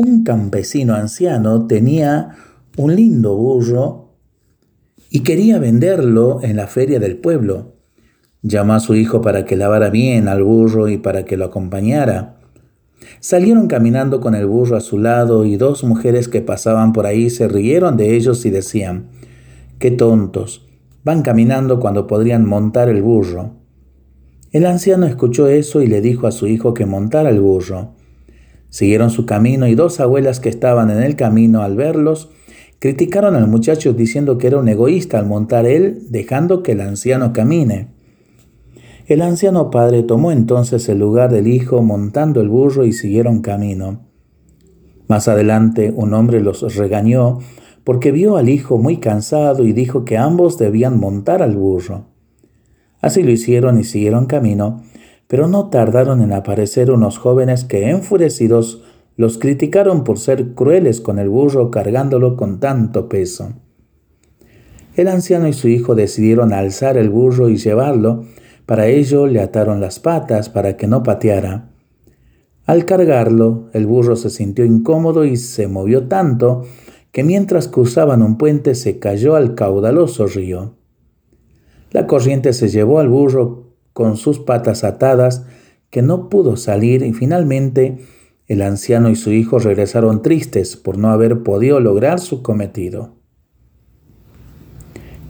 Un campesino anciano tenía un lindo burro y quería venderlo en la feria del pueblo. Llamó a su hijo para que lavara bien al burro y para que lo acompañara. Salieron caminando con el burro a su lado y dos mujeres que pasaban por ahí se rieron de ellos y decían, qué tontos, van caminando cuando podrían montar el burro. El anciano escuchó eso y le dijo a su hijo que montara el burro. Siguieron su camino y dos abuelas que estaban en el camino al verlos criticaron al muchacho diciendo que era un egoísta al montar él, dejando que el anciano camine. El anciano padre tomó entonces el lugar del hijo montando el burro y siguieron camino. Más adelante un hombre los regañó porque vio al hijo muy cansado y dijo que ambos debían montar al burro. Así lo hicieron y siguieron camino, pero no tardaron en aparecer unos jóvenes que enfurecidos los criticaron por ser crueles con el burro cargándolo con tanto peso. El anciano y su hijo decidieron alzar el burro y llevarlo, para ello le ataron las patas para que no pateara. Al cargarlo, el burro se sintió incómodo y se movió tanto que mientras cruzaban un puente se cayó al caudaloso río. La corriente se llevó al burro con sus patas atadas, que no pudo salir y finalmente el anciano y su hijo regresaron tristes por no haber podido lograr su cometido.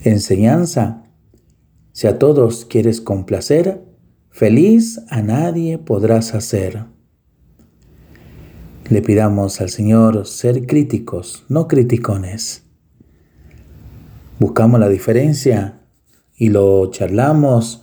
Enseñanza. Si a todos quieres complacer, feliz a nadie podrás hacer. Le pidamos al Señor ser críticos, no criticones. Buscamos la diferencia y lo charlamos